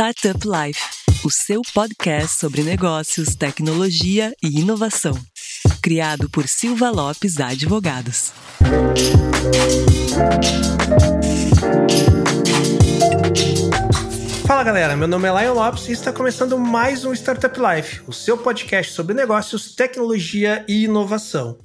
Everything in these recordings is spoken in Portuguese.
Startup Life, o seu podcast sobre negócios, tecnologia e inovação. Criado por Silva Lopes Advogados. Fala galera, meu nome é Lion Lopes e está começando mais um Startup Life, o seu podcast sobre negócios, tecnologia e inovação.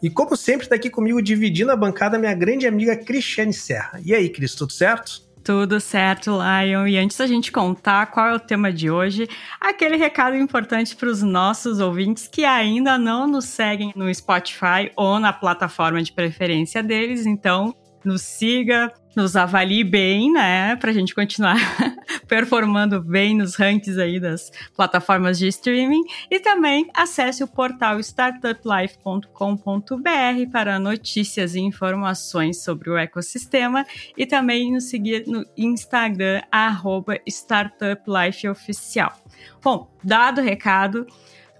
E como sempre, está aqui comigo dividindo a bancada minha grande amiga Cristiane Serra. E aí, Cris, tudo certo? Tudo certo, Lion. E antes da gente contar qual é o tema de hoje, aquele recado importante para os nossos ouvintes que ainda não nos seguem no Spotify ou na plataforma de preferência deles. Então, nos siga, nos avalie bem, né, para a gente continuar performando bem nos rankings aí das plataformas de streaming e também acesse o portal startuplife.com.br para notícias e informações sobre o ecossistema e também nos seguir no Instagram @startuplifeoficial. Bom, dado o recado,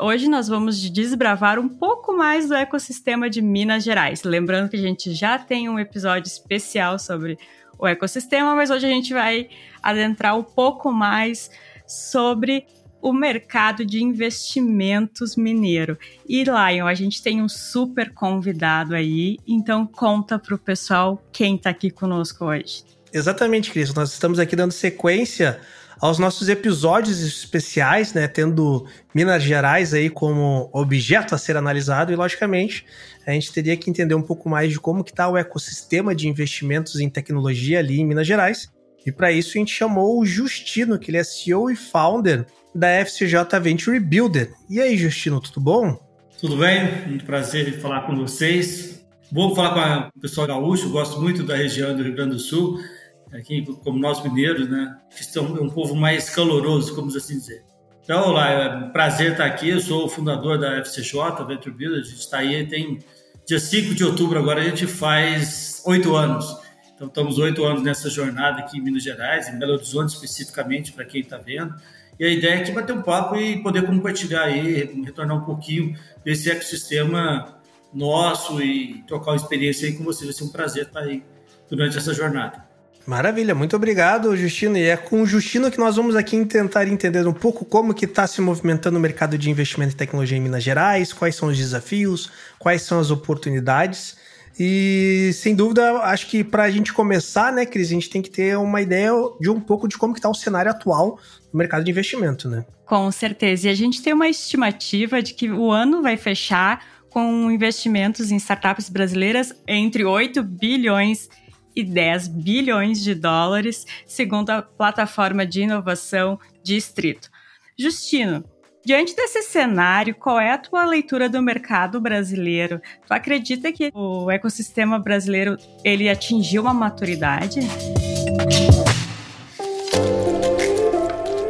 hoje nós vamos desbravar um pouco mais do ecossistema de Minas Gerais. Lembrando que a gente já tem um episódio especial sobre o ecossistema, mas hoje a gente vai adentrar um pouco mais sobre o mercado de investimentos mineiro. E Lion, a gente tem um super convidado aí, então conta para o pessoal quem está aqui conosco hoje. Exatamente, Cris. Nós estamos aqui dando sequência aos nossos episódios especiais, né, tendo Minas Gerais aí como objeto a ser analisado e, logicamente, a gente teria que entender um pouco mais de como que está o ecossistema de investimentos em tecnologia ali em Minas Gerais. E para isso a gente chamou o Justino, que ele é CEO e founder da FCJ Venture Builder. E aí, Justino, tudo bom? Tudo bem, muito prazer falar com vocês. Vou falar com o pessoal gaúcho, gosto muito da região do Rio Grande do Sul aqui como nós mineiros, né, que são um povo mais caloroso, como assim dizer. Então, olá, é um prazer estar aqui. Eu sou o fundador da FCJ, Venture Builder. A gente está aí, tem dia 5 de outubro agora, a gente faz oito anos. Então, estamos oito anos nessa jornada aqui em Minas Gerais, em Belo Horizonte especificamente, para quem está vendo. E a ideia é que bater um papo e poder compartilhar aí, retornar um pouquinho desse ecossistema nosso e trocar uma experiência aí com vocês. Vai ser um prazer estar aí durante essa jornada. Maravilha, muito obrigado, Justino. E é com o Justino que nós vamos aqui tentar entender um pouco como que está se movimentando o mercado de investimento em tecnologia em Minas Gerais, quais são os desafios, quais são as oportunidades. E sem dúvida, acho que para a gente começar, né, Cris, a gente tem que ter uma ideia de um pouco de como está o cenário atual do mercado de investimento, né? Com certeza. E a gente tem uma estimativa de que o ano vai fechar com investimentos em startups brasileiras entre 8 bilhões 10 bilhões de dólares, segundo a plataforma de inovação Distrito. Justino, diante desse cenário, qual é a tua leitura do mercado brasileiro? Tu acredita que o ecossistema brasileiro ele atingiu uma maturidade?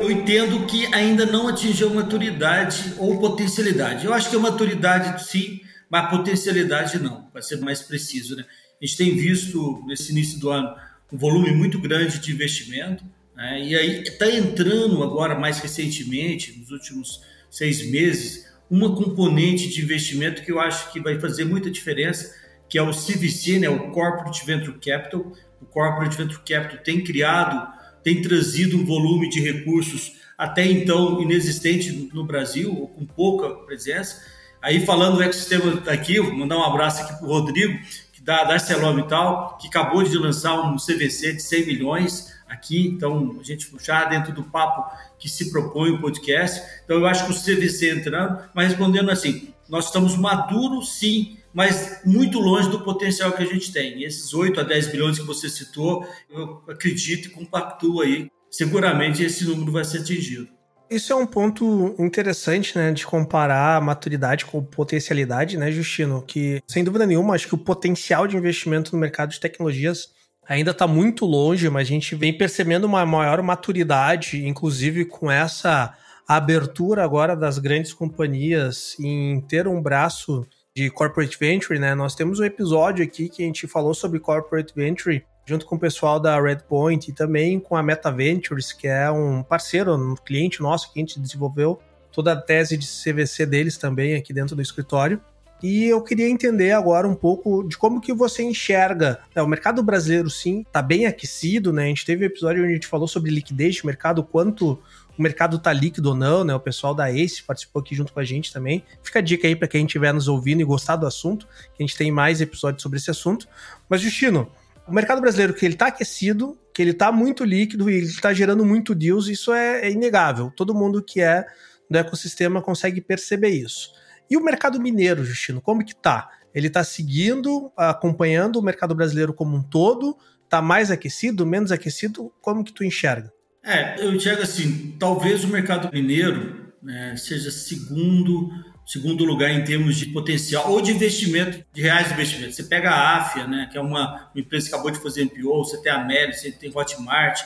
Eu entendo que ainda não atingiu maturidade ou potencialidade. Eu acho que a maturidade sim, mas a potencialidade não, para ser mais preciso, né? A gente tem visto nesse início do ano um volume muito grande de investimento, né? e aí está entrando agora mais recentemente, nos últimos seis meses, uma componente de investimento que eu acho que vai fazer muita diferença, que é o CVC, né? o Corporate Venture Capital. O Corporate Venture Capital tem criado, tem trazido um volume de recursos até então inexistente no Brasil, ou com pouca presença. Aí falando do ecossistema aqui, vou mandar um abraço aqui para o Rodrigo, da, da Arcelormittal, que acabou de lançar um CVC de 100 milhões aqui, então a gente já dentro do papo que se propõe o podcast. Então eu acho que o CVC entrando, mas respondendo assim, nós estamos maduros sim, mas muito longe do potencial que a gente tem. E esses 8 a 10 bilhões que você citou, eu acredito e compactuo aí, seguramente esse número vai ser atingido. Isso é um ponto interessante, né, de comparar maturidade com potencialidade, né, Justino? Que, sem dúvida nenhuma, acho que o potencial de investimento no mercado de tecnologias ainda está muito longe, mas a gente vem percebendo uma maior maturidade, inclusive com essa abertura agora das grandes companhias em ter um braço de corporate venture, né? Nós temos um episódio aqui que a gente falou sobre corporate venture junto com o pessoal da Redpoint e também com a Meta Ventures, que é um parceiro, um cliente nosso que a gente desenvolveu toda a tese de CVC deles também aqui dentro do escritório. E eu queria entender agora um pouco de como que você enxerga. Né, o mercado brasileiro, sim, está bem aquecido, né? A gente teve um episódio onde a gente falou sobre liquidez de mercado, quanto o mercado tá líquido ou não, né? O pessoal da Ace participou aqui junto com a gente também. Fica a dica aí para quem estiver nos ouvindo e gostar do assunto, que a gente tem mais episódios sobre esse assunto. Mas, Justino, o mercado brasileiro que ele tá aquecido, que ele tá muito líquido e ele tá gerando muito deals, isso é, é inegável. Todo mundo que é do ecossistema consegue perceber isso. E o mercado mineiro, Justino, como que tá? Ele está seguindo, acompanhando o mercado brasileiro como um todo? Está mais aquecido, menos aquecido? Como que tu enxerga? É, eu enxergo assim, talvez o mercado mineiro né, seja segundo segundo lugar em termos de potencial ou de investimento, de reais de investimento. Você pega a Afia, né, que é uma, uma empresa que acabou de fazer MPO, você tem a Meli, você tem Hotmart,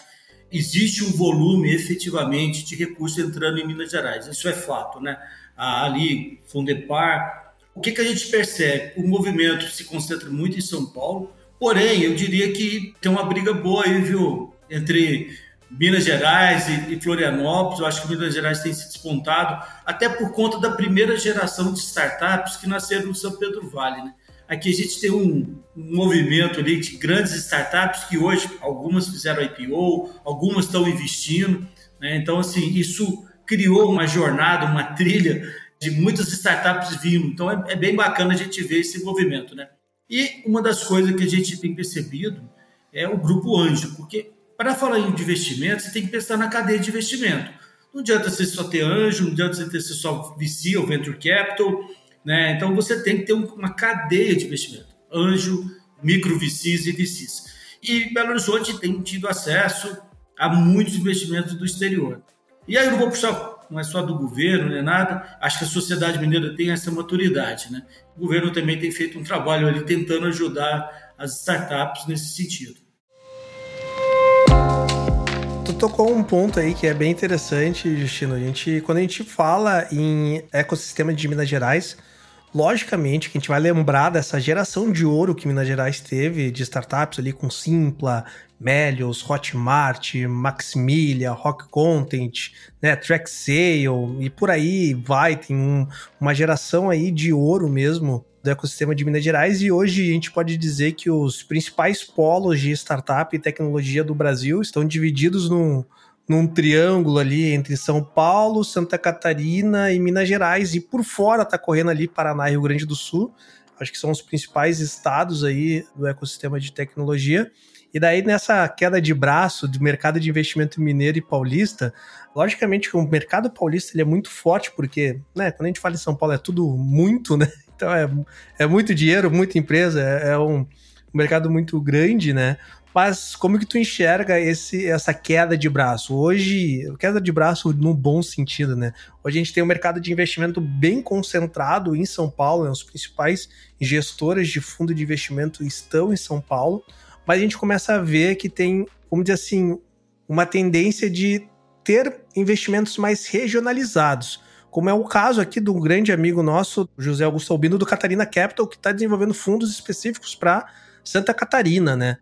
existe um volume efetivamente de recursos entrando em Minas Gerais. Isso é fato, né? Ali, Fundepar. O que, que a gente percebe? O movimento se concentra muito em São Paulo, porém, eu diria que tem uma briga boa aí, viu? Entre Minas Gerais e, Florianópolis. Eu acho que Minas Gerais tem se despontado, até por conta da primeira geração de startups que nasceram no São Pedro Vale. Né? Aqui a gente tem um, movimento ali de grandes startups que hoje algumas fizeram IPO, algumas estão investindo. Né? Então, assim, isso criou uma jornada, uma trilha de muitas startups vindo. Então, é, é bem bacana a gente ver esse movimento. Né? E uma das coisas que a gente tem percebido é o grupo Anjo, porque para falar em investimento, você tem que pensar na cadeia de investimento. Não adianta você só ter anjo, não adianta você ter só VC ou Venture Capital, né? Então você tem que ter uma cadeia de investimento. Anjo, micro VCs e VCs. E Belo Horizonte tem tido acesso a muitos investimentos do exterior. E aí eu não vou puxar, não é só do governo, nem nada, acho que a sociedade mineira tem essa maturidade, né? O governo também tem feito um trabalho ali tentando ajudar as startups nesse sentido. Tu tocou um ponto aí que é bem interessante, Justino. A gente, quando a gente fala em ecossistema de Minas Gerais, logicamente que a gente vai lembrar dessa geração de ouro que Minas Gerais teve de startups ali com Simpla, Melios, Hotmart, Maximilia, Rock Content, né, Track Sale e por aí vai, tem um, uma geração aí de ouro mesmo do ecossistema de Minas Gerais e hoje a gente pode dizer que os principais polos de startup e tecnologia do Brasil estão divididos num, num triângulo ali entre São Paulo, Santa Catarina e Minas Gerais e por fora está correndo ali Paraná e Rio Grande do Sul. Acho que são os principais estados aí do ecossistema de tecnologia. E daí, nessa queda de braço do mercado de investimento mineiro e paulista, logicamente que o mercado paulista ele é muito forte, porque, né, quando a gente fala em São Paulo é tudo muito, né? Então é, é muito dinheiro, muita empresa, é, é um mercado muito grande, né? Mas como que tu enxerga esse, essa queda de braço? Hoje, queda de braço no bom sentido, né? Hoje a gente tem um mercado de investimento bem concentrado em São Paulo, né? os principais gestores de fundo de investimento estão em São Paulo, mas a gente começa a ver que tem, vamos dizer assim, uma tendência de ter investimentos mais regionalizados como é o caso aqui do grande amigo nosso, José Augusto Albino, do Catarina Capital, que está desenvolvendo fundos específicos para Santa Catarina, né?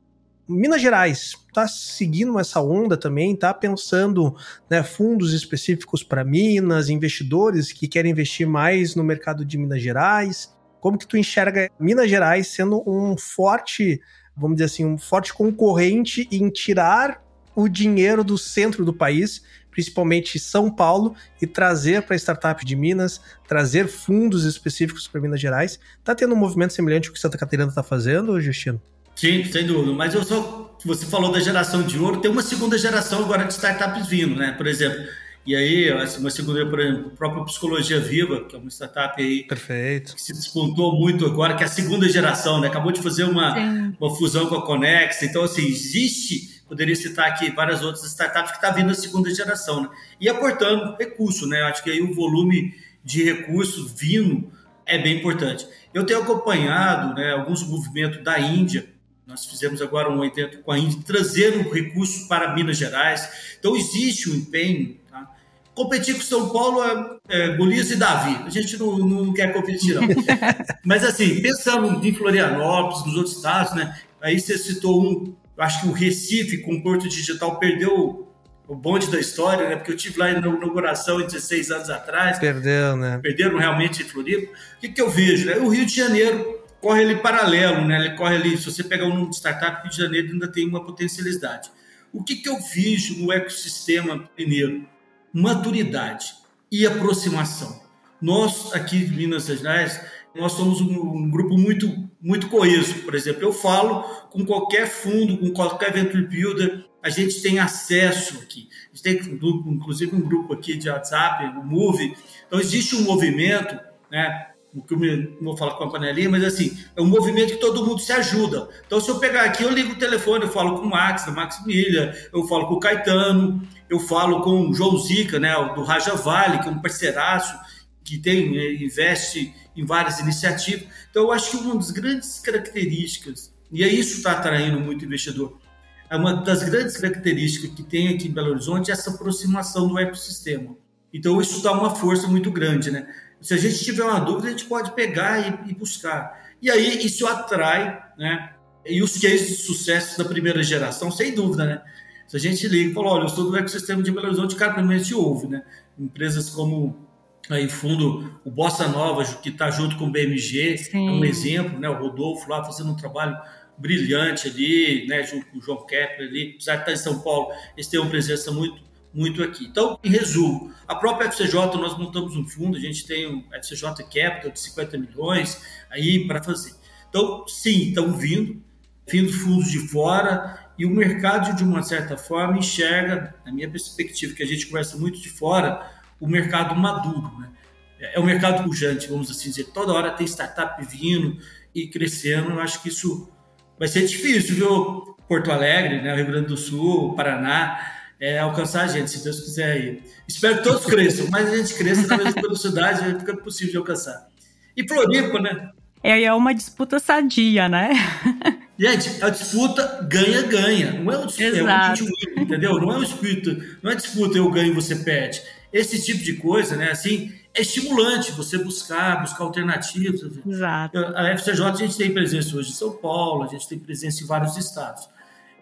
Minas Gerais está seguindo essa onda também, está pensando né, fundos específicos para Minas, investidores que querem investir mais no mercado de Minas Gerais. Como que tu enxerga Minas Gerais sendo um forte, vamos dizer assim, um forte concorrente em tirar o dinheiro do centro do país principalmente São Paulo, e trazer para a startup de Minas, trazer fundos específicos para Minas Gerais. Está tendo um movimento semelhante ao que Santa Catarina está fazendo, Justino? Sim, sem dúvida. Mas eu só, você falou da geração de ouro, tem uma segunda geração agora de startups vindo, né? Por exemplo, e aí, uma segunda, por exemplo, a própria Psicologia Viva, que é uma startup aí Perfeito. que se despontou muito agora, que é a segunda geração, né? Acabou de fazer uma, uma fusão com a Conex. Então, assim, existe poderia citar aqui várias outras startups que está vindo a segunda geração, né? E aportando recurso, né? Acho que aí o volume de recursos vindo é bem importante. Eu tenho acompanhado né, alguns movimentos da Índia. Nós fizemos agora um evento com a Índia, trazendo recursos para Minas Gerais. Então, existe um empenho. Tá? Competir com São Paulo é, é Golias e Davi. A gente não, não quer competir, não. Mas, assim, pensando em Florianópolis, nos outros estados, né? Aí você citou um eu acho que o Recife, com o Porto Digital, perdeu o bonde da história, né? Porque eu tive lá na inauguração 16 anos atrás. Perdeu, né? Perderam realmente em Floripa. O que, que eu vejo, né? O Rio de Janeiro corre ali paralelo, né? Ele corre ali, se você pegar um número de startup, o Rio de Janeiro ainda tem uma potencialidade. O que, que eu vejo no ecossistema mineiro? Maturidade e aproximação. Nós, aqui em Minas Gerais, nós somos um, um, grupo muito, muito coeso. Por exemplo, eu falo com qualquer fundo, com qualquer venture builder, a gente tem acesso aqui. A gente tem, inclusive, um grupo aqui de WhatsApp, o Move. Então, existe um movimento, né? o que eu vou falar com a panelinha, mas assim, é um movimento que todo mundo se ajuda. Então, se eu pegar aqui, eu ligo o telefone, eu falo com o Max, da Max Milha, eu falo com o Caetano, eu falo com o João Zica, né, do Raja Vale, que é um parceiraço, que tem, né, investe em várias iniciativas. Então, eu acho que uma das grandes características, e é isso que está atraindo muito investidor, é uma das grandes características que tem aqui em Belo Horizonte é essa aproximação do ecossistema. Então, isso dá uma força muito grande, né? Se a gente tiver uma dúvida, a gente pode pegar e, e buscar. E aí, isso atrai, né? E os cases de sucesso da primeira geração, sem dúvida, né? Se a gente liga e fala, olha, eu estou do ecossistema de Belo Horizonte, cara, primeiro gente ouve, né? Empresas como aí fundo o Bossa Nova, que está junto com o BMG, Sim. é um exemplo, né? O Rodolfo lá fazendo um trabalho brilhante ali, né? Junto com o João Kepler ali, apesar de estar em São Paulo, eles têm uma presença muito, muito aqui. Então, em resumo, a própria FCJ, nós montamos um fundo, a gente tem o FCJ Capital de 50 milhões aí para fazer. Então, sim, estão vindo, vindo fundos de fora, e o mercado, de uma certa forma, enxerga, na minha perspectiva, que a gente conversa muito de fora, o mercado maduro. Né? É o mercado pujante, vamos assim dizer. Toda hora tem startup vindo e crescendo. Eu acho que isso vai ser difícil, viu? Porto Alegre, né? Rio Grande do Sul, Paraná, é, alcançar a gente, se Deus quiser aí. Espero que todos cresçam, mas a gente cresça na mesma velocidade, fica possível de alcançar. E Floripa, né? É, é uma disputa sadia, né? Gente, a disputa ganha-ganha. Não é um Exato. é um entendeu? Não é um disputa, não é disputa eu ganho e você perde. Esse tipo de coisa, né? Assim, é estimulante você buscar, buscar alternativas. Exato. A FCJ a gente tem presença hoje em São Paulo, a gente tem presença em vários estados.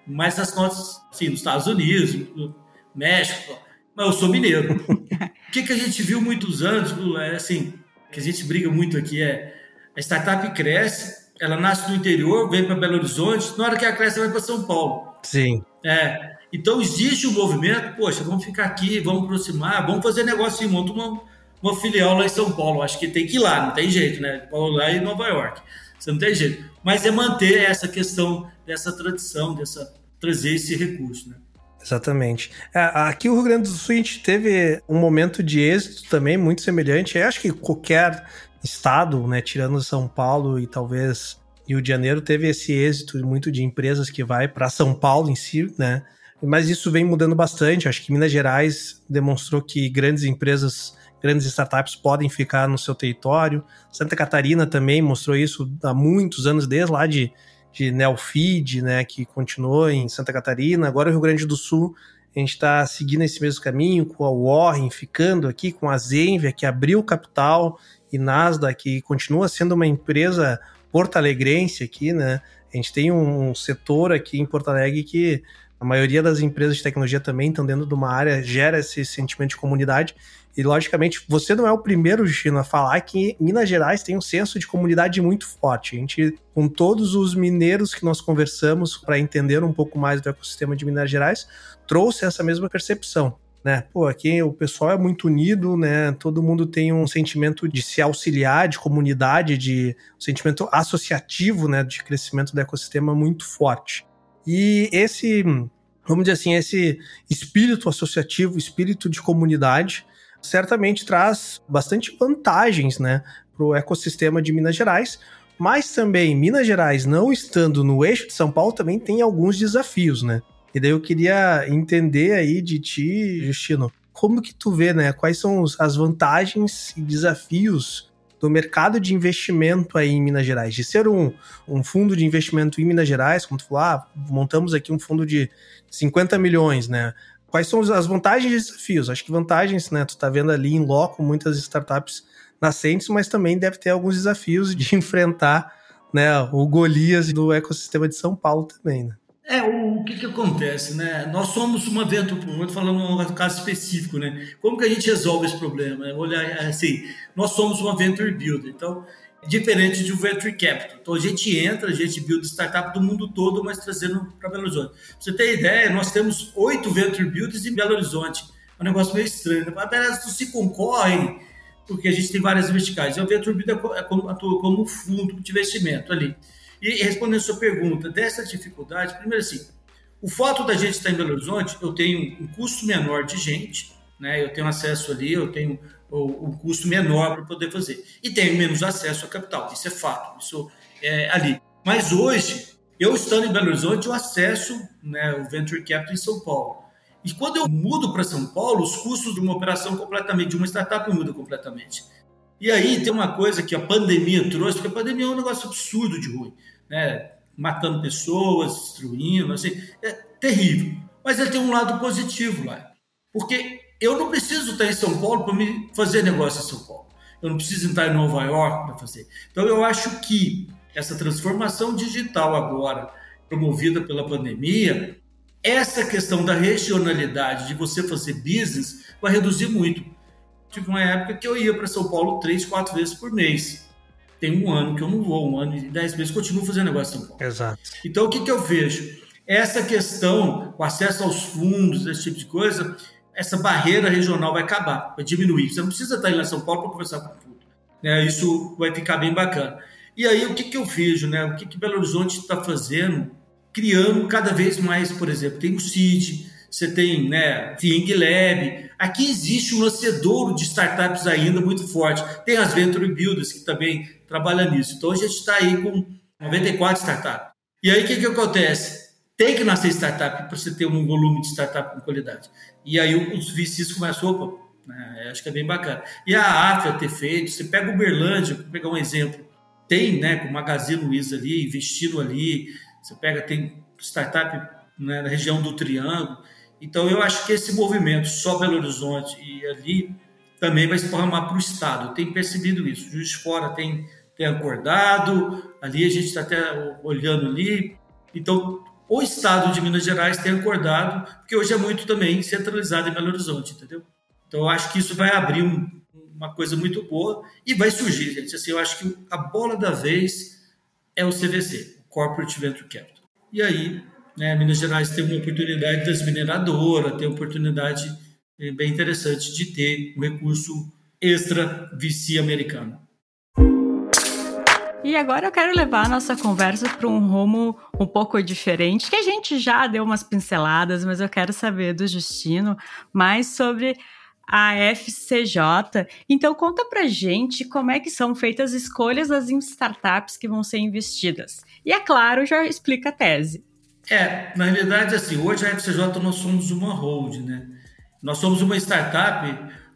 Mas as notas, assim, nos Estados Unidos, no México, mas eu sou mineiro. o que, que a gente viu muitos anos, é assim, que a gente briga muito aqui é a startup cresce, ela nasce no interior, vem para Belo Horizonte, na hora que ela cresce, ela vai para São Paulo. Sim. É. Então existe um movimento, poxa, vamos ficar aqui, vamos aproximar, vamos fazer negócio e monta uma, uma filial lá em São Paulo. Acho que tem que ir lá, não tem jeito, né? Lá em Nova York. Você não tem jeito. Mas é manter essa questão dessa tradição, dessa trazer esse recurso, né? Exatamente. É, aqui o Rio Grande do Sul a gente teve um momento de êxito também muito semelhante. Eu acho que qualquer estado, né, tirando São Paulo e talvez Rio de Janeiro, teve esse êxito muito de empresas que vai para São Paulo em si, né? Mas isso vem mudando bastante. Acho que Minas Gerais demonstrou que grandes empresas, grandes startups podem ficar no seu território. Santa Catarina também mostrou isso há muitos anos, desde lá de, de Neofeed, né, que continuou em Santa Catarina. Agora o Rio Grande do Sul, a gente está seguindo esse mesmo caminho, com a Warren ficando aqui, com a Zenvia, que abriu capital e Nasdaq, que continua sendo uma empresa porto-alegrense aqui, né? A gente tem um setor aqui em Porto Alegre que a maioria das empresas de tecnologia também estão dentro de uma área, gera esse sentimento de comunidade. E, logicamente, você não é o primeiro, Gino, a falar que Minas Gerais tem um senso de comunidade muito forte. A gente, com todos os mineiros que nós conversamos para entender um pouco mais do ecossistema de Minas Gerais, trouxe essa mesma percepão né? Pô, aqui o pessoal é muito unido, né? Todo mundo tem um sentimento de se auxiliar, de comunidade, de um sentimento associativo, né? De crescimento do ecossistema muito forte. E esse, vamos dizer assim, esse espírito associativo, espírito de comunidade, certamente traz bastante vantagens, né? Para o ecossistema de Minas Gerais, mas também Minas Gerais, não estando no eixo de São Paulo, também tem alguns desafios, né? E daí eu queria entender aí de ti, Justino, como que tu vê, né? Quais são as vantagens e desafios do mercado de investimento aí em Minas Gerais? De ser um, um fundo de investimento em Minas Gerais, como tu falou, ah, montamos aqui um fundo de 50 milhões, né? Quais são as vantagens e desafios? Acho que vantagens, né? Tu tá vendo ali em loco muitas startups nascentes, mas também deve ter alguns desafios de enfrentar né, o Golias do ecossistema de São Paulo também, né? É, o, o que, que acontece, né? Nós somos uma venture, falando um caso específico, né? Como que a gente resolve esse problema? Olhar assim, nós somos uma venture builder, então diferente de um venture capital. Então a gente entra, a gente build startup do mundo todo, mas trazendo para Belo Horizonte. Pra você ter ideia, nós temos oito venture builders em Belo Horizonte. É um negócio meio estranho. Né? Não se concorrem, porque a gente tem várias verticais. E o venture builder é como, atua como fundo de investimento ali. E respondendo a sua pergunta, dessa dificuldade, primeiro assim, o fato da gente estar em Belo Horizonte, eu tenho um custo menor de gente, né? Eu tenho acesso ali, eu tenho um custo menor para poder fazer. E tenho menos acesso a capital, isso é fato, isso é ali. Mas hoje, eu estando em Belo Horizonte, eu acesso né, o Venture Capital em São Paulo. E quando eu mudo para São Paulo, os custos de uma operação completamente, de uma startup mudam completamente. E aí tem uma coisa que a pandemia trouxe, porque a pandemia é um negócio absurdo de ruim, né? Matando pessoas, destruindo, assim, é terrível. Mas ele tem um lado positivo lá. Porque eu não preciso estar em São Paulo para me fazer negócio em São Paulo. Eu não preciso estar em Nova York para fazer. Então eu acho que essa transformação digital agora, promovida pela pandemia, essa questão da regionalidade, de você fazer business, vai reduzir muito tive uma época que eu ia para São Paulo três, quatro vezes por mês. Tem um ano que eu não vou, um ano e dez meses, continuo fazendo negócio em São Paulo. Exato. Então, o que, que eu vejo? Essa questão, o acesso aos fundos, esse tipo de coisa, essa barreira regional vai acabar, vai diminuir. Você não precisa estar em São Paulo para conversar com o fundo. Né? Isso vai ficar bem bacana. E aí, o que, que eu vejo? Né? O que, que Belo Horizonte está fazendo? Criando cada vez mais, por exemplo, tem o CID, você tem né, Think Lab. Aqui existe um lancedouro de startups ainda muito forte. Tem as Venture Builders que também trabalham nisso. Então a gente está aí com 94 startups. E aí o que, que acontece? Tem que nascer startup para você ter um volume de startup com qualidade. E aí os VCs começam, opa, né, acho que é bem bacana. E a AFA ter feito, você pega o Uberlândia, vou pegar um exemplo, tem, né, com o Magazine Luiza ali, investindo ali, você pega, tem startup né, na região do Triângulo, então, eu acho que esse movimento só Belo Horizonte e ali também vai se esparramar para o Estado. Tem percebido isso. Juiz Fora tem, tem acordado, ali a gente está até olhando ali. Então, o Estado de Minas Gerais tem acordado, porque hoje é muito também centralizado em Belo Horizonte, entendeu? Então, eu acho que isso vai abrir um, uma coisa muito boa e vai surgir, gente. Assim, eu acho que a bola da vez é o CVC, Corporate Venture Capital. E aí, né? Minas Gerais tem uma oportunidade das mineradoras, tem oportunidade eh, bem interessante de ter um recurso extra VC americano. E agora eu quero levar a nossa conversa para um rumo um pouco diferente, que a gente já deu umas pinceladas, mas eu quero saber do Justino mais sobre a FCJ. Então conta pra gente como é que são feitas as escolhas das startups que vão ser investidas. E é claro, já explica a tese. É, na realidade, assim, hoje a FCJ nós somos uma hold, né? Nós somos uma startup.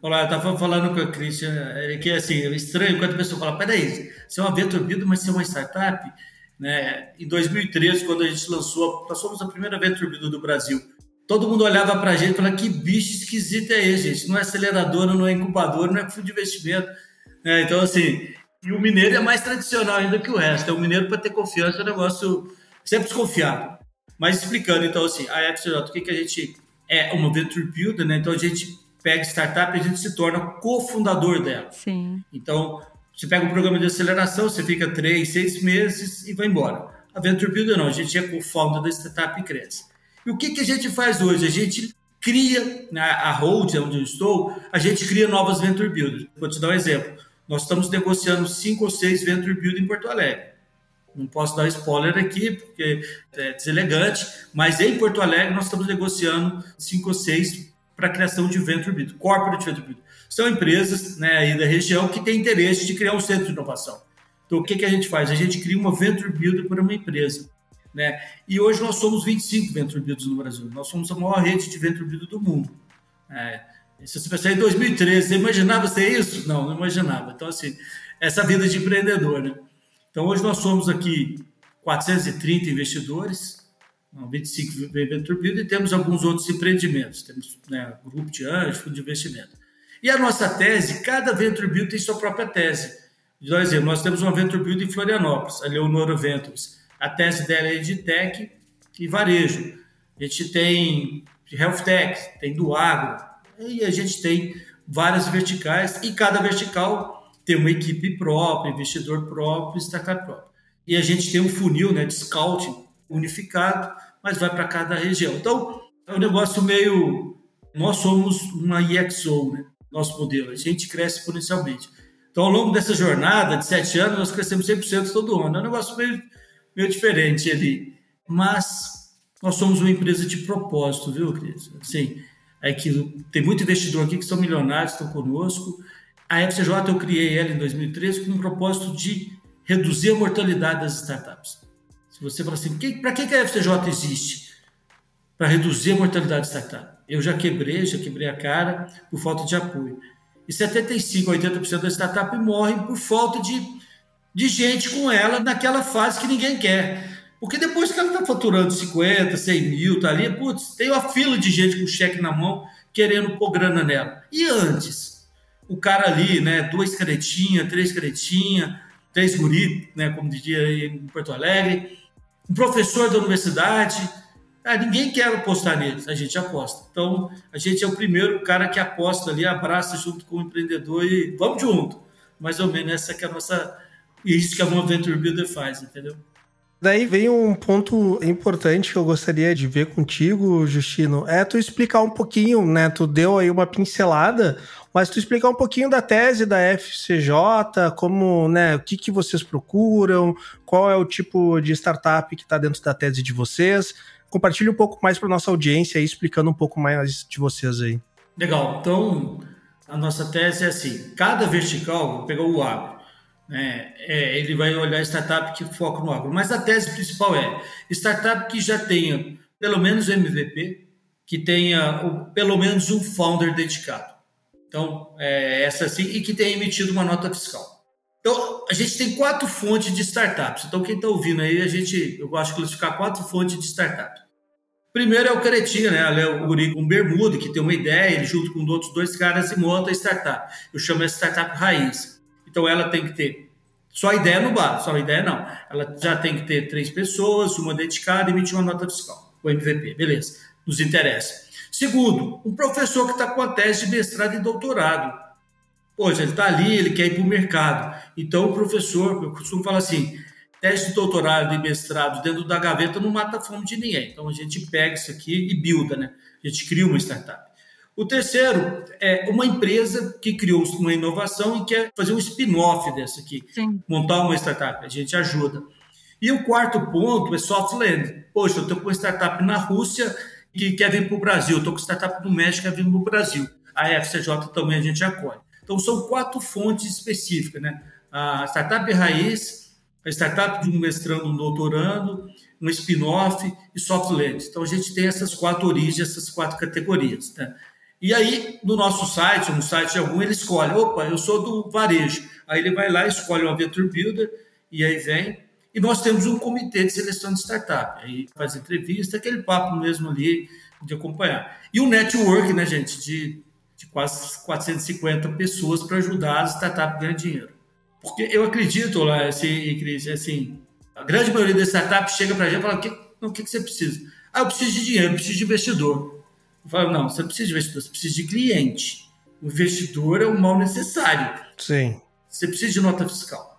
Olha, eu estava falando com a Cristian, é que assim, é estranho quando a pessoa fala, peraí, você é uma Venture Builder, mas você é uma startup? Né? Em 2013, quando a gente lançou, nós somos a primeira Venture Builder do Brasil. Todo mundo olhava para a gente e falava, que bicho esquisito é esse, gente? Não é aceleradora, não é incubadora, não é fundo de investimento. Né? Então, assim, e o mineiro é mais tradicional ainda que o resto. É o mineiro, para ter confiança, é um negócio sempre desconfiado. Mas explicando, então, assim, a FCJ, o que, que a gente é uma venture builder, né? Então a gente pega startup e a gente se torna cofundador dela. Sim. Então, você pega um programa de aceleração, você fica três, seis meses e vai embora. A venture builder não, a gente é co-founder da startup e cresce. E o que, que a gente faz hoje? A gente cria, na a Hold, onde eu estou, a gente cria novas venture builders. Vou te dar um exemplo. Nós estamos negociando cinco ou seis venture builders em Porto Alegre. Não posso dar spoiler aqui, porque é deselegante, mas em Porto Alegre nós estamos negociando cinco ou seis para a criação de Venture Builder, Corporate Venture Builder. São empresas né, aí da região que têm interesse de criar um centro de inovação. Então, o que, que a gente faz? A gente cria uma Venture Builder para uma empresa. Né? E hoje nós somos 25 Venture Builders no Brasil. Nós somos a maior rede de Venture Builder do mundo. É, se você pensar em 2013, você imaginava ser isso? Não, não imaginava. Então, assim, essa vida de empreendedor, né? Então, hoje nós somos aqui 430 investidores, 25 Venture Builder, e temos alguns outros empreendimentos. Temos né, grupo de anjos, fundo de investimento. E a nossa tese, cada Venture Builder tem sua própria tese. Por exemplo, nós temos uma Venture Builder em Florianópolis, a Leonora Ventures. A tese dela é de tech, e varejo. A gente tem health tech, tem do agro, e a gente tem várias verticais, e cada vertical tem uma equipe própria, investidor próprio, startup próprio. E a gente tem um funil né, de scouting unificado, mas vai para cada região. Então, é um negócio meio. Nós somos uma EXO, né? Nosso modelo. A gente cresce exponencialmente. Então, ao longo dessa jornada de sete anos, nós crescemos 100% todo ano. É um negócio meio, meio diferente ali. Mas nós somos uma empresa de propósito, viu, Cris? Assim, é que tem muito investidor aqui que são milionários, estão conosco. A FCJ eu criei ela em 2013 com um propósito de reduzir a mortalidade das startups. Se você fala assim, para que, a FCJ existe? Para reduzir a mortalidade da startup. Eu já quebrei, já quebrei a cara por falta de apoio. E 75% a 80% da startup morrem por falta de, de gente com ela naquela fase que ninguém quer. Porque depois que ela está faturando 50, 100 mil, tá ali, putz, tem uma fila de gente com cheque na mão querendo pôr grana nela. E antes? O cara ali, né, duas caretinhas, três caretinhas, três guri, né, como dizia em Porto Alegre, um professor da universidade, ah, ninguém quer apostar neles, a gente aposta. Então, a gente é o primeiro cara que aposta ali, abraça junto com o empreendedor e vamos junto. Mais ou menos essa que é a nossa... Isso que a Venture Builder faz, entendeu? Daí vem um ponto importante que eu gostaria de ver contigo, Justino, é tu explicar um pouquinho, né? Tu deu aí uma pincelada, mas tu explicar um pouquinho da tese da FCJ, como, né, o que, que vocês procuram, qual é o tipo de startup que está dentro da tese de vocês. Compartilhe um pouco mais para nossa audiência aí, explicando um pouco mais de vocês aí. Legal. Então, a nossa tese é assim: cada vertical, vou pegar o agro, né? É, ele vai olhar startup que foca no agro. Mas a tese principal é startup que já tenha pelo menos MVP, que tenha pelo menos um founder dedicado. Então, é essa sim, e que tenha emitido uma nota fiscal. Então, a gente tem quatro fontes de startups. Então, quem está ouvindo aí, a gente, eu gosto de classificar quatro fontes de startup. Primeiro é o Caretinha, né? É o guri com bermuda, que tem uma ideia, ele junto com outros dois caras e monta a startup. Eu chamo essa startup raiz. Então ela tem que ter só ideia no bar, só ideia não. Ela já tem que ter três pessoas, uma dedicada e emitir uma nota fiscal, o MVP, beleza, nos interessa. Segundo, um professor que está com a tese de mestrado e doutorado. Poxa, ele está ali, ele quer ir para o mercado. Então o professor, eu costumo falar assim, teste de doutorado e mestrado dentro da gaveta não mata a fome de ninguém. Então a gente pega isso aqui e builda, né? A gente cria uma startup. O terceiro é uma empresa que criou uma inovação e quer fazer um spin-off dessa aqui, Sim. montar uma startup. A gente ajuda. E o quarto ponto é soft land. Poxa, eu estou com uma startup na Rússia que quer vir para o Brasil, estou com startup no México que quer vir para o Brasil. A FCJ também a gente acolhe. Então são quatro fontes específicas, né? A startup raiz, a startup de um mestrando, um doutorando, um spin-off e soft land. Então a gente tem essas quatro origens, essas quatro categorias. Né? E aí, no nosso site, no site de algum, ele escolhe, opa, eu sou do varejo. Aí ele vai lá, escolhe o Venture Builder, e aí vem. E nós temos um comitê de seleção de startup. Aí faz entrevista, aquele papo mesmo ali de acompanhar. E o network, né, gente, de, de quase 450 pessoas para ajudar as startups a ganhar dinheiro. Porque eu acredito lá, assim, Cris, assim, a grande maioria das startups chega para a gente e fala, o que, o que você precisa? Ah, eu preciso de dinheiro, eu preciso de investidor. Eu falo, não, você não precisa de investidor, você precisa de cliente. O investidor é o mal necessário. Sim. Você precisa de nota fiscal.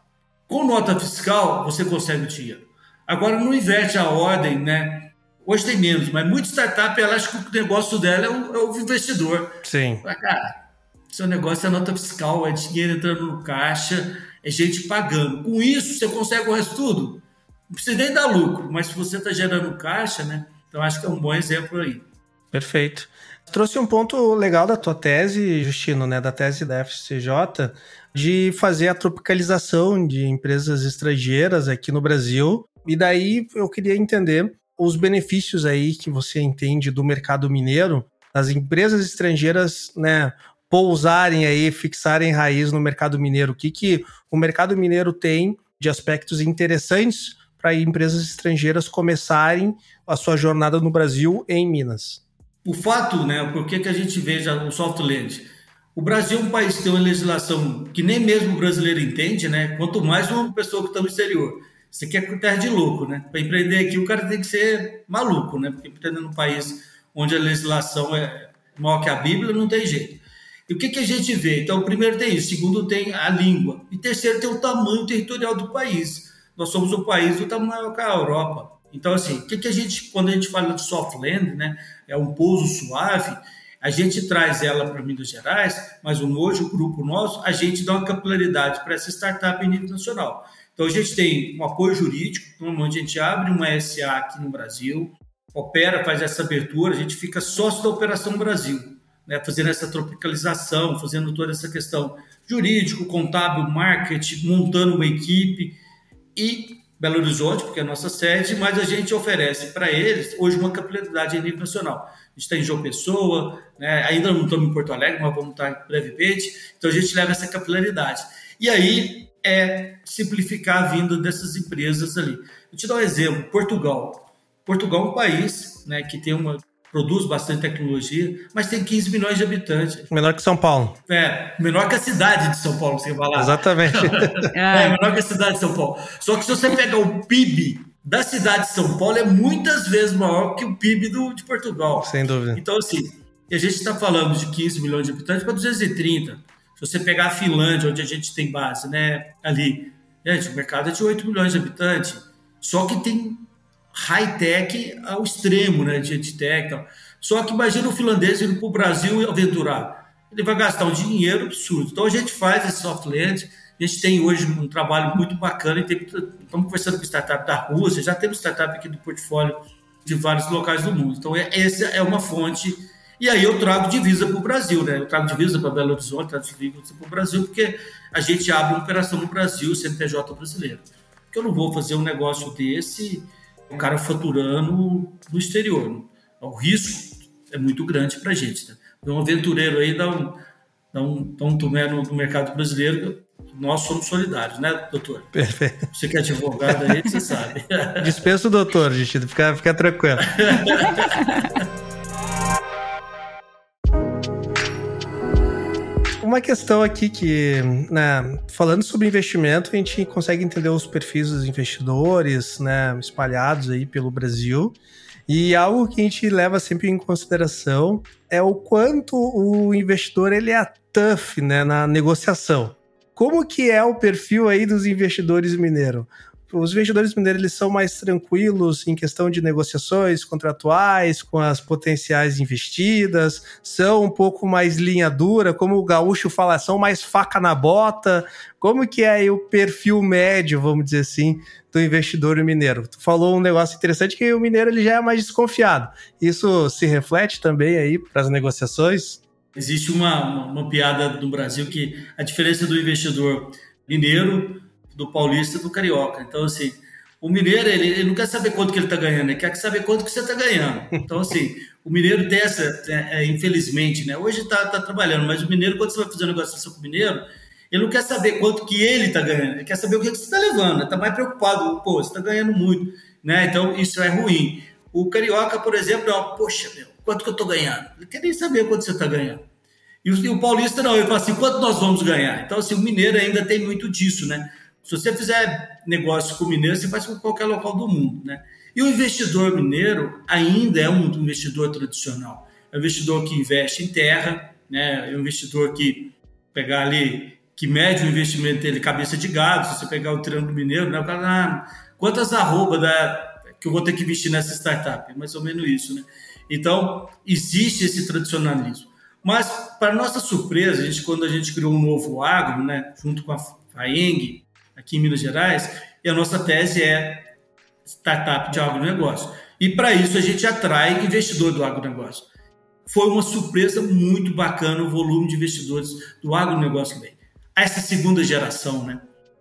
Com nota fiscal, você consegue o dinheiro. Agora, não inverte a ordem, né? Hoje tem menos, mas muita startup, ela acha que o negócio dela é o, é o investidor. Sim. Fala, cara, seu negócio é nota fiscal, é dinheiro entrando no caixa, é gente pagando. Com isso, você consegue o resto tudo. Não precisa nem dar lucro, mas se você está gerando caixa, né? Então, acho que é um bom exemplo aí. Perfeito. Trouxe um ponto legal da tua tese, Justino, né, da tese da FCJ, de fazer a tropicalização de empresas estrangeiras aqui no Brasil. E daí eu queria entender os benefícios aí que você entende do mercado mineiro, das empresas estrangeiras, né, pousarem aí, fixarem raiz no mercado mineiro. O que, que o mercado mineiro tem de aspectos interessantes para empresas estrangeiras começarem a sua jornada no Brasil em Minas? o fato, né, por que, que a gente veja o soft land? O Brasil é um país que tem uma legislação que nem mesmo o brasileiro entende, né? Quanto mais uma pessoa que está no exterior. Isso aqui é terra de louco, né? Para empreender aqui, o cara tem que ser maluco, né? Porque empreender num país onde a legislação é maior que a Bíblia, não tem jeito. E o que, que a gente vê? Então, primeiro tem isso, segundo tem a língua, e terceiro tem o tamanho territorial do país. Nós somos um país do tamanho que a Europa. Então, assim, o que, que a gente, quando a gente fala de soft land, né, é um pouso suave, a gente traz ela para Minas Gerais, mas hoje, o grupo nosso, a gente dá uma capilaridade para essa startup em nível nacional. Então, a gente tem um apoio jurídico, onde a gente abre uma SA aqui no Brasil, opera, faz essa abertura, a gente fica sócio da Operação Brasil né, fazendo essa tropicalização, fazendo toda essa questão jurídico, contábil, marketing, montando uma equipe e Belo Horizonte, porque é a nossa sede, mas a gente oferece para eles hoje uma capilaridade a nível nacional. A gente está em João Pessoa, né, ainda não estamos em Porto Alegre, mas vamos estar brevemente, então a gente leva essa capilaridade. E aí é simplificar a vinda dessas empresas ali. Vou te dar um exemplo: Portugal. Portugal é um país né, que tem uma produz bastante tecnologia, mas tem 15 milhões de habitantes. Menor que São Paulo. É, menor que a cidade de São Paulo, você lá. Exatamente. é, menor que a cidade de São Paulo. Só que se você pegar o PIB da cidade de São Paulo, é muitas vezes maior que o PIB do, de Portugal. Sem dúvida. Então, assim, a gente está falando de 15 milhões de habitantes para 230. Se você pegar a Finlândia, onde a gente tem base, né, ali, gente, o mercado é de 8 milhões de habitantes. Só que tem high-tech ao extremo, né, de tech e tal. Só que imagina o finlandês indo para o Brasil e aventurar. Ele vai gastar um dinheiro absurdo. Então a gente faz esse soft land, a gente tem hoje um trabalho muito bacana e estamos conversando com startup da Rússia, já temos startup aqui do portfólio de vários locais do mundo. Então é, essa é uma fonte. E aí eu trago divisa para o Brasil, né? Eu trago divisa para Belo Horizonte, trago divisa para o Brasil, porque a gente abre uma operação no Brasil, CNPJ brasileiro. Porque eu não vou fazer um negócio desse o cara faturando no exterior. O risco é muito grande para a gente. Né? Então, um aventureiro aí dá um, dá um, dá um tomé no, no mercado brasileiro, nós somos solidários, né, doutor? Perfeito. Você que é advogado aí, você sabe. Dispensa o doutor, gente, fica, fica tranquilo. uma questão aqui que, né, falando sobre investimento, a gente consegue entender os perfis dos investidores, né, espalhados aí pelo Brasil. E algo que a gente leva sempre em consideração é o quanto o investidor ele é tough, né, na negociação. Como que é o perfil aí dos investidores mineiros? os investidores mineiros eles são mais tranquilos em questão de negociações contratuais com as potenciais investidas, são um pouco mais linha dura, como o gaúcho fala, são mais faca na bota. Como que é o perfil médio, vamos dizer assim, do investidor mineiro? Tu falou um negócio interessante que o mineiro ele já é mais desconfiado. Isso se reflete também aí para as negociações? Existe uma, uma, uma piada no Brasil que a diferença do investidor mineiro do paulista e do carioca. Então, assim, o mineiro, ele, ele não quer saber quanto que ele está ganhando, ele quer saber quanto que você está ganhando. Então, assim, o mineiro tem essa, é, é, infelizmente, né? Hoje está tá trabalhando, mas o mineiro, quando você vai fazer uma negociação com o mineiro, ele não quer saber quanto que ele está ganhando, ele quer saber o que, que você está levando, está mais preocupado, pô, você está ganhando muito, né? Então, isso é ruim. O carioca, por exemplo, é, poxa, meu, quanto que eu estou ganhando? Ele quer nem saber quanto você está ganhando. E o, e o paulista não, ele fala assim, quanto nós vamos ganhar? Então, assim, o mineiro ainda tem muito disso, né? Se você fizer negócio com mineiro, você faz com qualquer local do mundo, né? E o investidor mineiro ainda é um investidor tradicional. É um investidor que investe em terra, né? É um investidor que pegar ali, que mede o investimento dele cabeça de gado, se você pegar o Triângulo Mineiro, né? O cara, ah, quantas arroba da, que eu vou ter que investir nessa startup? É mais ou menos isso, né? Então, existe esse tradicionalismo. Mas, para nossa surpresa, a gente, quando a gente criou um novo agro, né, junto com a FAENG, aqui em Minas Gerais, e a nossa tese é startup de agronegócio. E para isso a gente atrai investidor do agronegócio. Foi uma surpresa muito bacana o volume de investidores do agronegócio que vem. Essa segunda geração, né?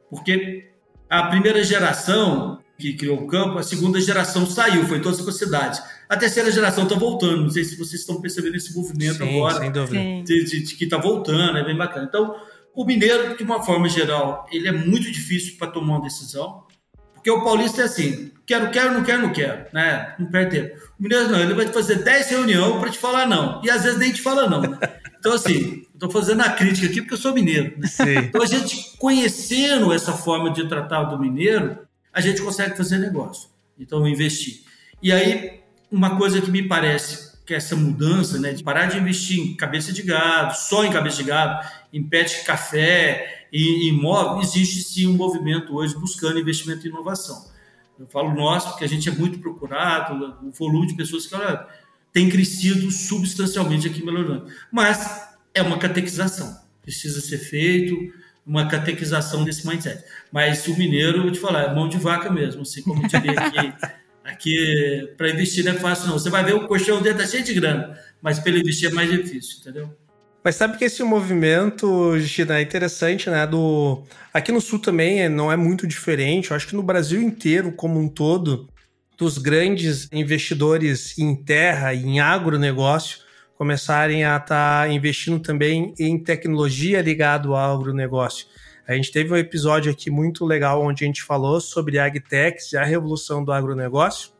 Porque a primeira geração que criou o campo, a segunda geração saiu, foi todas as cidades. A terceira geração está voltando. Não sei se vocês estão percebendo esse movimento Sim, agora. Sem dúvida. De, de, de que está voltando, é bem bacana. Então, o mineiro, de uma forma geral, ele é muito difícil para tomar uma decisão, porque o paulista é assim, quero, quero, não quero, não quero, né? Não perde tempo. O mineiro não, ele vai fazer 10 reuniões para te falar não, e às vezes nem te fala não. Então, assim, estou fazendo a crítica aqui porque eu sou mineiro. Né? Então, a gente conhecendo essa forma de tratar do mineiro, a gente consegue fazer negócio. Então, investir. E aí, uma coisa que me parece que essa mudança, né, de parar de investir em cabeça de gado, só em cabeça de gado, em pet café e imóvel, existe sim um movimento hoje buscando investimento em inovação. Eu falo nós porque a gente é muito procurado, o volume de pessoas que olha, tem crescido substancialmente aqui em Belo Horizonte. Mas é uma catequização, precisa ser feito uma catequização desse mindset. Mas o mineiro, vou te falar, é mão de vaca mesmo, assim como eu diria aqui. Aqui, para investir não é fácil, não. Você vai ver o colchão dele tá cheio de grana, mas para investir é mais difícil, entendeu? Mas sabe que esse movimento, Justina, é interessante, né? Do... Aqui no Sul também é, não é muito diferente. Eu acho que no Brasil inteiro, como um todo, dos grandes investidores em terra e em agronegócio começarem a estar tá investindo também em tecnologia ligado ao agronegócio. A gente teve um episódio aqui muito legal onde a gente falou sobre agtechs e a revolução do agronegócio.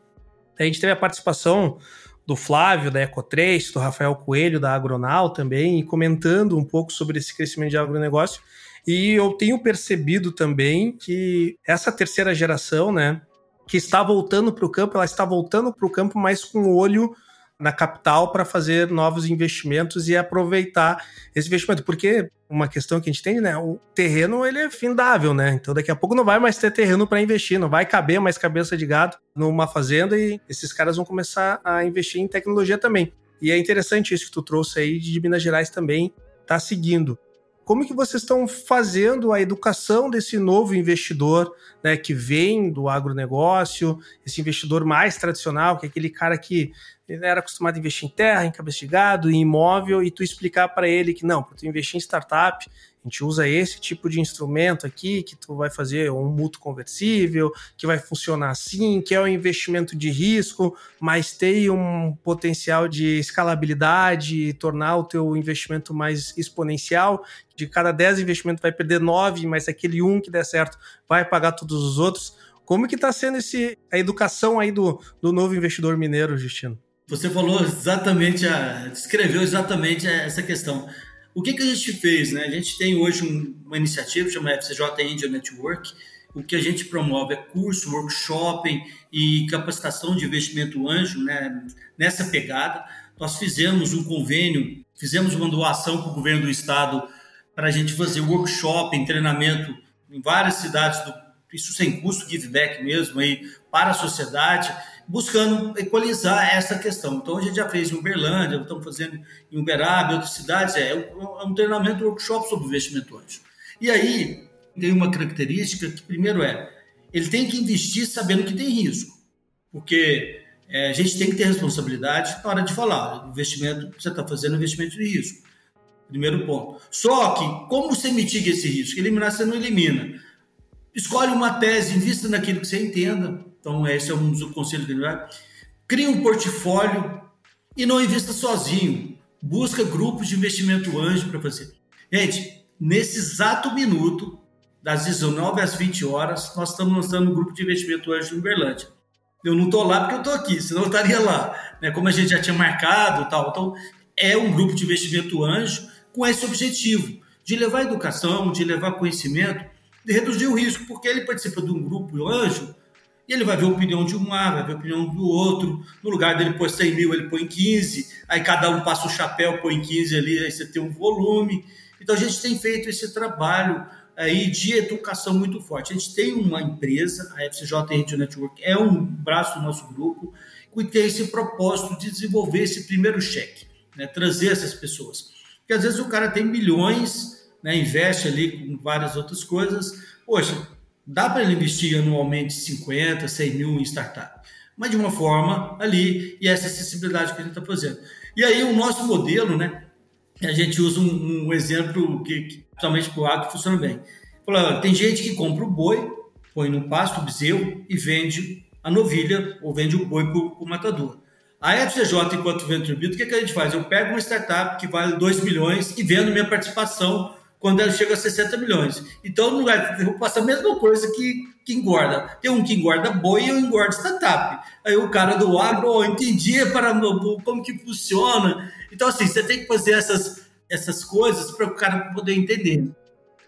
A gente teve a participação do Flávio, da Eco3, do Rafael Coelho, da Agronal também, comentando um pouco sobre esse crescimento de agronegócio. E eu tenho percebido também que essa terceira geração, né, que está voltando para o campo, ela está voltando para o campo, mas com o olho na capital para fazer novos investimentos e aproveitar esse investimento, porque uma questão que a gente tem, né, o terreno ele é findável, né? Então daqui a pouco não vai mais ter terreno para investir, não vai caber mais cabeça de gado numa fazenda e esses caras vão começar a investir em tecnologia também. E é interessante isso que tu trouxe aí de Minas Gerais também tá seguindo. Como que vocês estão fazendo a educação desse novo investidor, né, que vem do agronegócio, esse investidor mais tradicional, que é aquele cara que ele era acostumado a investir em terra, em cabeça de gado, em imóvel, e tu explicar para ele que não, para tu investir em startup, a gente usa esse tipo de instrumento aqui, que tu vai fazer um mútuo conversível, que vai funcionar assim, que é um investimento de risco, mas tem um potencial de escalabilidade, tornar o teu investimento mais exponencial. De cada 10 investimentos vai perder 9, mas aquele um que der certo vai pagar todos os outros. Como que está sendo esse, a educação aí do, do novo investidor mineiro, Justino? Você falou exatamente, a, descreveu exatamente essa questão. O que, que a gente fez? Né? A gente tem hoje um, uma iniciativa chamada FCJ India Network. O que a gente promove é curso, workshop e capacitação de investimento anjo né? nessa pegada. Nós fizemos um convênio, fizemos uma doação para o governo do estado para a gente fazer workshop, treinamento em várias cidades, do, isso sem custo, give back mesmo, aí, para a sociedade buscando equalizar essa questão. Então, a gente já fez em Uberlândia, estamos fazendo em Uberaba, outras cidades, é, é um treinamento, um workshop sobre investimento anjo. E aí, tem uma característica que, primeiro, é, ele tem que investir sabendo que tem risco, porque é, a gente tem que ter responsabilidade na hora de falar, investimento você está fazendo é investimento de risco. Primeiro ponto. Só que, como você mitiga esse risco? Eliminar, você não elimina. Escolhe uma tese, invista naquilo que você entenda, então, esse é um dos conselhos que ele vai. Crie um portfólio e não invista sozinho. Busca grupos de investimento anjo para fazer. Gente, nesse exato minuto, das 19 às 20 horas, nós estamos lançando um grupo de investimento anjo no Uberlândia. Eu não estou lá porque eu estou aqui, senão eu estaria lá. Né? Como a gente já tinha marcado tal. Então, é um grupo de investimento anjo com esse objetivo de levar educação, de levar conhecimento, reduzir o risco, porque ele participa de um grupo anjo e ele vai ver a opinião de um lá, vai ver a opinião do outro. No lugar dele pôr 100 mil, ele põe 15. Aí cada um passa o chapéu, põe 15 ali, aí você tem um volume. Então a gente tem feito esse trabalho aí de educação muito forte. A gente tem uma empresa, a FCJ Radio Network é um braço do nosso grupo, que tem esse propósito de desenvolver esse primeiro cheque, né? trazer essas pessoas. Porque às vezes o cara tem milhões, né? investe ali com várias outras coisas. Poxa, Dá para ele investir anualmente 50, 100 mil em startup, mas de uma forma ali, e essa acessibilidade que a gente está fazendo. E aí o nosso modelo, né, a gente usa um, um exemplo que, que principalmente para o agro, funciona bem. Fala, tem gente que compra o boi, põe no pasto, o bezerro, e vende a novilha, ou vende o boi para o matador. A FCJ, enquanto Venture Build, o que, que a gente faz? Eu pego uma startup que vale 2 milhões e vendo minha participação quando ela chega a 60 milhões. Então, no lugar, eu faço a mesma coisa que, que engorda. Tem um que engorda boi e eu engordo startup. Aí o cara do agro, oh, entendi para como que funciona. Então, assim, você tem que fazer essas, essas coisas para o cara poder entender.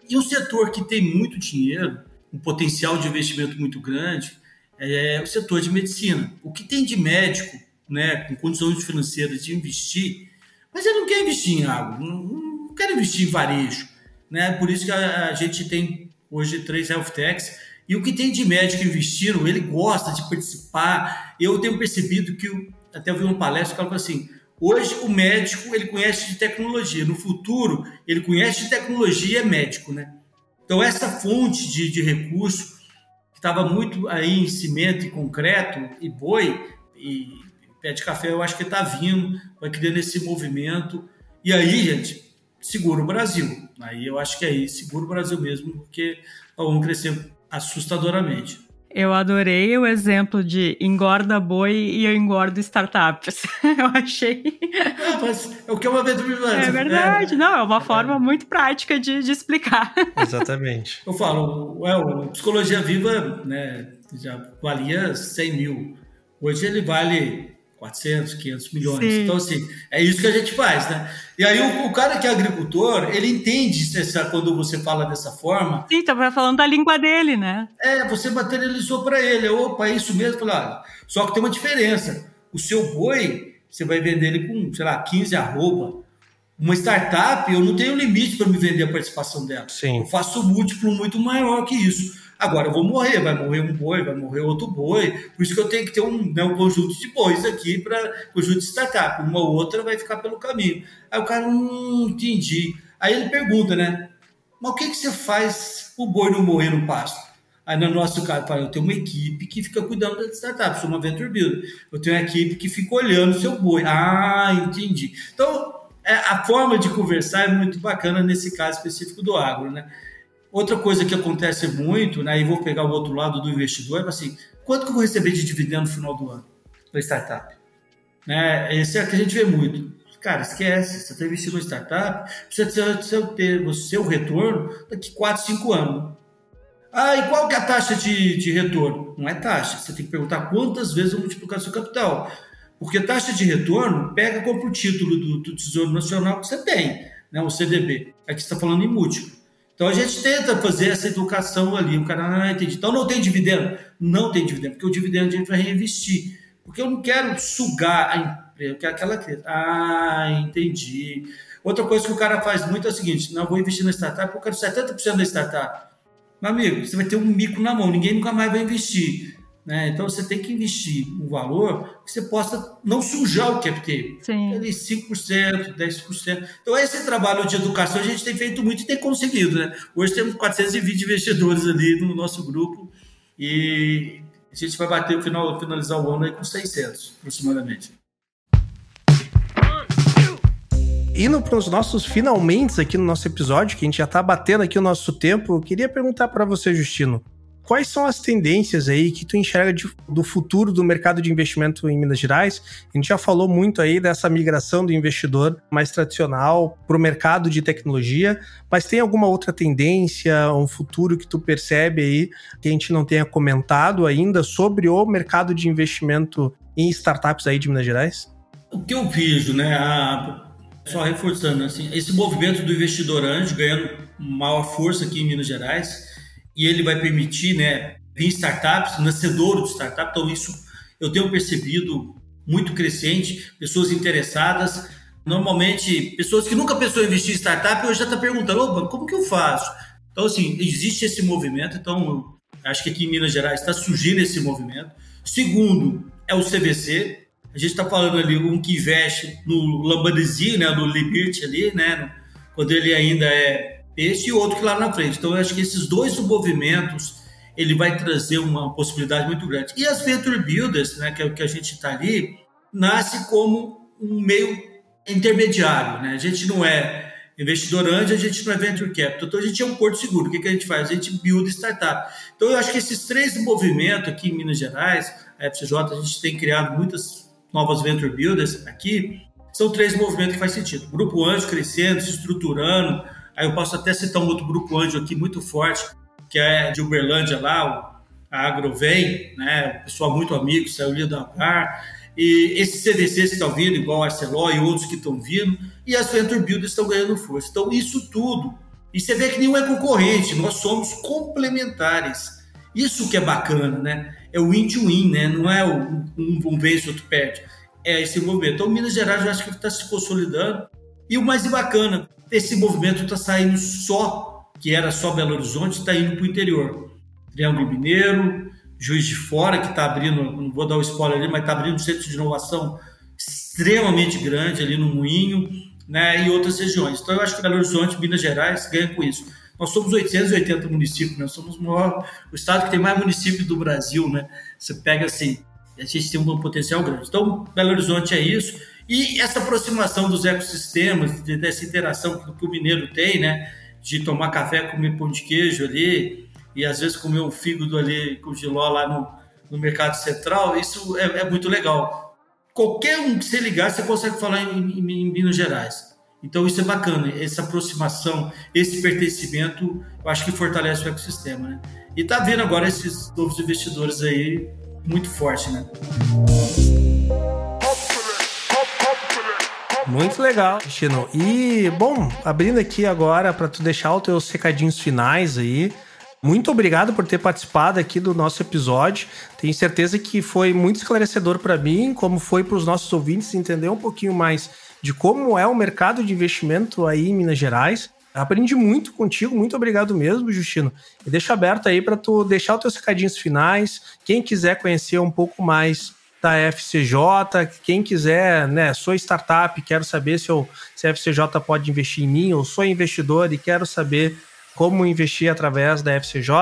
E um setor que tem muito dinheiro, um potencial de investimento muito grande é o setor de medicina. O que tem de médico, né, com condições financeiras de investir, mas ele não quer investir em água, não, não quer investir em varejo. Né? Por isso que a, a gente tem hoje três health techs, e o que tem de médico investindo, ele gosta de participar. Eu tenho percebido que, até eu vi uma palestra que falou assim, hoje o médico ele conhece de tecnologia, no futuro ele conhece de tecnologia e é médico, né? Então essa fonte de, de recurso que estava muito aí em cimento e concreto e boi e pé de café, eu acho que está vindo, vai criando esse movimento. E aí, gente, segura o Brasil. Aí eu acho que é aí, segura o Brasil mesmo, porque vamos crescer assustadoramente. Eu adorei o exemplo de engorda boi e eu engordo startups. eu achei. É, mas é o que é uma. É verdade, é. não, é uma é. forma muito prática de, de explicar. Exatamente. Eu falo, é, o Psicologia Viva né, já valia 100 mil. Hoje ele vale 400, 500 milhões. Sim. Então, assim, é isso que a gente faz, né? E aí, o, o cara que é agricultor, ele entende essa, quando você fala dessa forma. Sim, tá falando da língua dele, né? É, você materializou para ele. Opa, é isso mesmo. Falar. Só que tem uma diferença. O seu boi, você vai vender ele com, sei lá, 15 arroba. Uma startup, eu não tenho limite para me vender a participação dela. Sim. Eu faço múltiplo muito maior que isso. Agora eu vou morrer, vai morrer um boi, vai morrer outro boi. Por isso que eu tenho que ter um, né, um conjunto de bois aqui para conjunto de startup. Uma ou outra vai ficar pelo caminho. Aí o cara não hum, entendi. Aí ele pergunta, né? Mas o que, que você faz o boi não morrer no pasto? Aí no nosso caso, eu tenho uma equipe que fica cuidando da startup, sou uma venture builder. Eu tenho uma equipe que fica olhando o seu boi. Ah, entendi. Então, é, a forma de conversar é muito bacana nesse caso específico do agro, né? Outra coisa que acontece muito, né, e vou pegar o outro lado do investidor, é assim, quanto que eu vou receber de dividendo no final do ano para startup? Né, esse é o que a gente vê muito. Cara, esquece, você está investindo em startup, precisa ter o seu retorno daqui 4, 5 anos. Ah, e qual que é a taxa de, de retorno? Não é taxa, você tem que perguntar quantas vezes eu multiplicar seu capital. Porque taxa de retorno pega compra o título do, do Tesouro Nacional que você tem, né, o CDB. Aqui você está falando em múltiplo. Então a gente tenta fazer essa educação ali. O cara, ah, entendi. Então não tem dividendo? Não tem dividendo, porque o dividendo a gente vai reinvestir. Porque eu não quero sugar a empresa, eu quero aquela crise. Ah, entendi. Outra coisa que o cara faz muito é o seguinte: não, vou investir na startup, eu quero 70% da startup. Meu amigo, você vai ter um mico na mão, ninguém nunca mais vai investir. Né? Então você tem que investir um valor que você possa não sujar o cap table. Sim. Ali 5%, 10%. Então esse trabalho de educação a gente tem feito muito e tem conseguido. Né? Hoje temos 420 investidores ali no nosso grupo e a gente vai bater o final, finalizar o ano aí com 600 aproximadamente. Indo para os nossos finalmente aqui no nosso episódio, que a gente já está batendo aqui o nosso tempo, eu queria perguntar para você, Justino, quais são as tendências aí que tu enxerga de, do futuro do mercado de investimento em Minas Gerais? A gente já falou muito aí dessa migração do investidor mais tradicional para o mercado de tecnologia, mas tem alguma outra tendência, um futuro que tu percebe aí que a gente não tenha comentado ainda sobre o mercado de investimento em startups aí de Minas Gerais? O que eu vejo, né? A, só reforçando, assim, esse movimento do investidor anjo ganhando maior força aqui em Minas Gerais e ele vai permitir, né, vir startups, nascedouro de startup. Então, isso eu tenho percebido muito crescente, pessoas interessadas. Normalmente, pessoas que nunca pensou em investir em startup hoje já está perguntando: opa, como que eu faço? Então, assim, existe esse movimento. Então, acho que aqui em Minas Gerais está surgindo esse movimento. Segundo, é o CVC. A gente está falando ali um que investe no Lambanesi, né, no Liberty ali, né, quando ele ainda é esse e outro que lá na frente. Então, eu acho que esses dois movimentos ele vai trazer uma possibilidade muito grande. E as Venture Builders, né, que é o que a gente está ali, nasce como um meio intermediário. Né? A gente não é investidor anjo, a gente não é Venture Capital. Então, a gente é um porto seguro. O que, que a gente faz? A gente build startup. Então, eu acho que esses três movimentos aqui em Minas Gerais, a FCJ, a gente tem criado muitas novas Venture Builders aqui, são três movimentos que faz sentido. Grupo Anjo crescendo, se estruturando, Aí eu posso até citar um outro grupo anjo aqui muito forte, que é de Uberlândia lá, a Agrovem, né? Pessoal muito amigo, saiu da Algar. E esses CDCs que estão vindo, igual Arcelor e outros que estão vindo, e as Venture Builders estão ganhando força. Então, isso tudo E você vê que nenhum é concorrente, nós somos complementares. Isso que é bacana, né? É o win-to-win, né? Não é um, um vence, outro perde. É esse movimento. Então, Minas Gerais, eu acho que está se consolidando. E o mais bacana, esse movimento está saindo só, que era só Belo Horizonte, está indo para o interior. Triângulo Mineiro, Juiz de Fora, que está abrindo, não vou dar o spoiler ali, mas está abrindo um centro de inovação extremamente grande ali no Moinho, né, e outras regiões. Então, eu acho que Belo Horizonte, Minas Gerais, ganha com isso. Nós somos 880 municípios, nós somos o, maior, o estado que tem mais municípios do Brasil, né? Você pega assim, a gente tem um potencial grande. Então, Belo Horizonte é isso. E essa aproximação dos ecossistemas, dessa interação que o mineiro tem, né? De tomar café, comer pão de queijo ali, e às vezes comer um fígado ali com giló lá no, no mercado central, isso é, é muito legal qualquer um que você ligar, você consegue falar em, em, em, Minas Gerais. Então isso é bacana, essa aproximação, esse pertencimento, eu acho que fortalece o ecossistema, né? E tá vendo agora esses novos investidores aí muito forte, né? Muito legal, Chino. E, bom, abrindo aqui agora para tu deixar os teus recadinhos finais aí, muito obrigado por ter participado aqui do nosso episódio. Tenho certeza que foi muito esclarecedor para mim, como foi para os nossos ouvintes entender um pouquinho mais de como é o mercado de investimento aí em Minas Gerais. Aprendi muito contigo, muito obrigado mesmo, Justino. E deixo aberto aí para tu deixar os teus recadinhos finais. Quem quiser conhecer um pouco mais da FCJ, quem quiser, né, sou startup, quero saber se, eu, se a FCJ pode investir em mim, ou sou investidor e quero saber como investir através da FCJ.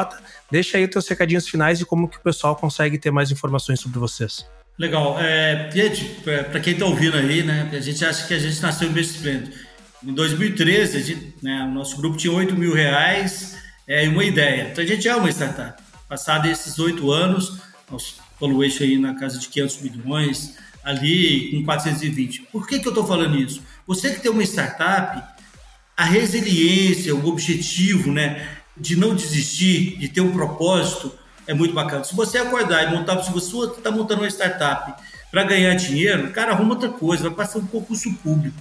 Deixa aí os teus recadinhos finais e como que o pessoal consegue ter mais informações sobre vocês. Legal. É, gente, para quem está ouvindo aí, né, a gente acha que a gente nasceu investimento. Em 2013, a gente, né, o nosso grupo tinha 8 mil reais é, e uma ideia. Então a gente é uma startup. Passado esses oito anos, nosso valuation aí na casa de 500 milhões, ali com 420. Por que, que eu estou falando isso? Você que tem uma startup, a resiliência, o objetivo, né, de não desistir, de ter um propósito, é muito bacana. Se você acordar e montar, se você está montando uma startup para ganhar dinheiro, cara, arruma outra coisa, vai passar um concurso público.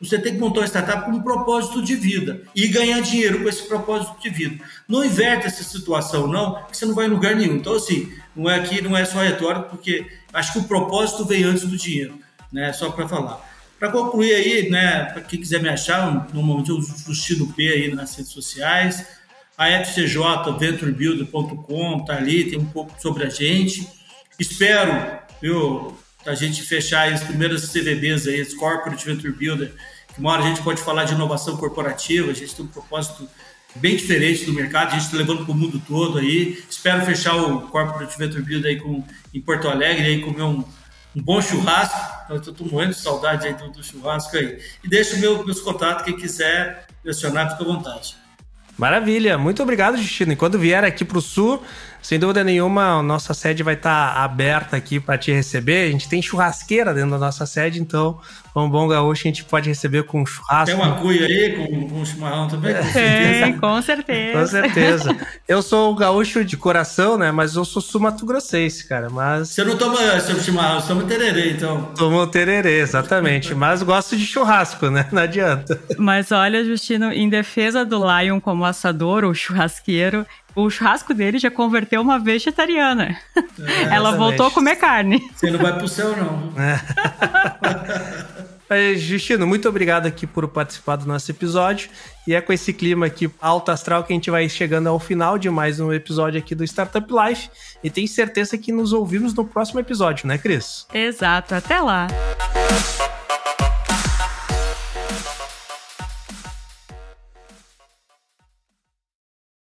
Você tem que montar uma startup com um propósito de vida e ganhar dinheiro com esse propósito de vida. Não inverte essa situação, não, que você não vai em lugar nenhum. Então, assim, não é aqui, não é só retórico, porque acho que o propósito vem antes do dinheiro, né? Só para falar. Para concluir aí, né, para quem quiser me achar, normalmente eu Justino P aí nas redes sociais. A FCJ, venturebuilder.com, tá ali, tem um pouco sobre a gente. Espero, viu, a gente fechar as primeiras CVBs aí, as Corporate Venture Builder, que uma hora a gente pode falar de inovação corporativa, a gente tem um propósito bem diferente do mercado, a gente está levando para o mundo todo aí. Espero fechar o Corporate Venture Builder aí com, em Porto Alegre, aí comer um, um bom churrasco. Estou morrendo de saudade aí do, do churrasco aí. E deixa meu, meus contatos, quem quiser lecionar, fica à vontade. Maravilha, muito obrigado, Justino. E quando vier aqui para o Sul, sem dúvida nenhuma, a nossa sede vai estar tá aberta aqui para te receber. A gente tem churrasqueira dentro da nossa sede, então, um bom gaúcho a gente pode receber com churrasco. Tem uma cuia aí com, com chimarrão também? Com certeza. É, com certeza. com certeza. Eu sou gaúcho de coração, né? Mas eu sou sumato-grossense, cara. Mas... Você não toma seu chimarrão, você toma tererê, então. Tomo tererê, exatamente. mas gosto de churrasco, né? Não adianta. Mas olha, Justino, em defesa do Lion como assador ou churrasqueiro, o churrasco dele já converteu uma vegetariana. É, Ela voltou a comer carne. Você não vai pro céu, não. É. Justino, muito obrigado aqui por participar do nosso episódio. E é com esse clima aqui alto astral que a gente vai chegando ao final de mais um episódio aqui do Startup Life. E tenho certeza que nos ouvimos no próximo episódio, né, Cris? Exato. Até lá.